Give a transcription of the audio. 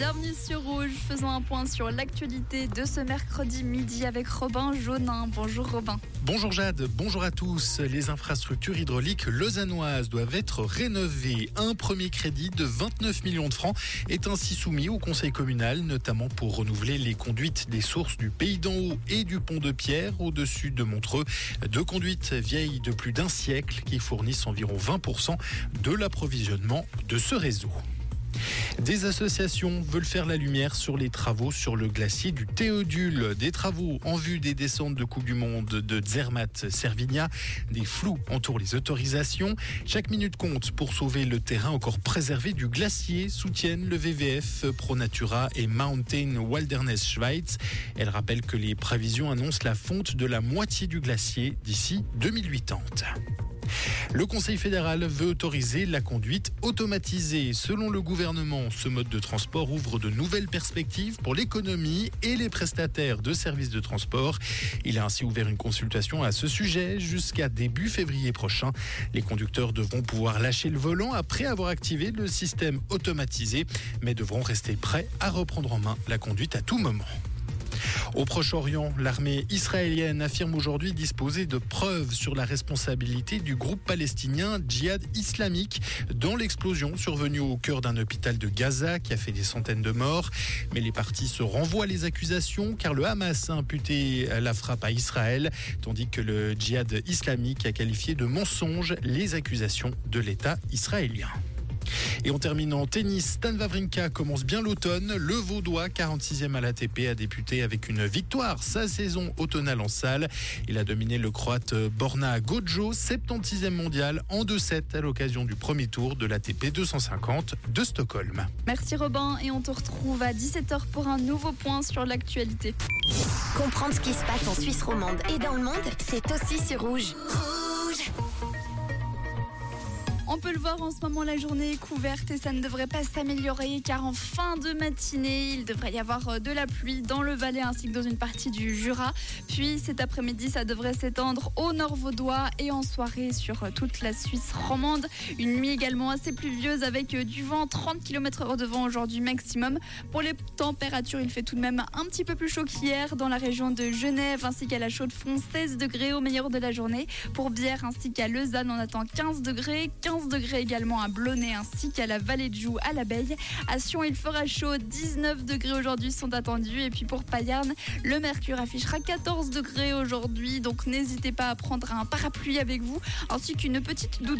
bienvenue sur Rouge. Faisons un point sur l'actualité de ce mercredi midi avec Robin Jaunin. Bonjour Robin. Bonjour Jade, bonjour à tous. Les infrastructures hydrauliques lausannoises doivent être rénovées. Un premier crédit de 29 millions de francs est ainsi soumis au conseil communal, notamment pour renouveler les conduites des sources du Pays d'en haut et du pont de Pierre au-dessus de Montreux. Deux conduites vieilles de plus d'un siècle qui fournissent environ 20% de l'approvisionnement de ce réseau. Des associations veulent faire la lumière sur les travaux sur le glacier du Théodule. Des travaux en vue des descentes de Coupe du Monde de Zermatt-Servigna. Des flous entourent les autorisations. Chaque minute compte pour sauver le terrain encore préservé du glacier, soutiennent le VVF, ProNatura et Mountain Wilderness Schweiz. Elle rappelle que les prévisions annoncent la fonte de la moitié du glacier d'ici 2080. Le Conseil fédéral veut autoriser la conduite automatisée. Selon le gouvernement, ce mode de transport ouvre de nouvelles perspectives pour l'économie et les prestataires de services de transport. Il a ainsi ouvert une consultation à ce sujet jusqu'à début février prochain. Les conducteurs devront pouvoir lâcher le volant après avoir activé le système automatisé, mais devront rester prêts à reprendre en main la conduite à tout moment. Au Proche-Orient, l'armée israélienne affirme aujourd'hui disposer de preuves sur la responsabilité du groupe palestinien Djihad islamique dans l'explosion survenue au cœur d'un hôpital de Gaza qui a fait des centaines de morts. Mais les partis se renvoient les accusations car le Hamas a imputé la frappe à Israël, tandis que le Djihad islamique a qualifié de mensonge les accusations de l'État israélien. Et on termine en tennis. Stan Wawrinka commence bien l'automne. Le Vaudois, 46e à l'ATP, a débuté avec une victoire sa saison automnale en salle. Il a dominé le croate Borna Gojo, 76e mondial en 2-7 à l'occasion du premier tour de l'ATP 250 de Stockholm. Merci Robin et on te retrouve à 17h pour un nouveau point sur l'actualité. Comprendre ce qui se passe en Suisse romande et dans le monde, c'est aussi sur Rouge. On peut le voir en ce moment, la journée est couverte et ça ne devrait pas s'améliorer car en fin de matinée, il devrait y avoir euh, de la pluie dans le Valais ainsi que dans une partie du Jura. Puis cet après-midi, ça devrait s'étendre au nord vaudois et en soirée sur euh, toute la Suisse romande. Une nuit également assez pluvieuse avec euh, du vent, 30 km h de vent aujourd'hui maximum. Pour les températures, il fait tout de même un petit peu plus chaud qu'hier dans la région de Genève ainsi qu'à la Chaux-de-Fonds, 16 degrés au meilleur de la journée. Pour Bière ainsi qu'à Lausanne, on attend 15 degrés, 15 degrés également à Blonay ainsi qu'à la vallée de Joux à l'abeille. À Sion, il fera chaud. 19 degrés aujourd'hui sont attendus. Et puis pour Payarn, le mercure affichera 14 degrés aujourd'hui. Donc n'hésitez pas à prendre un parapluie avec vous ainsi qu'une petite doudoune.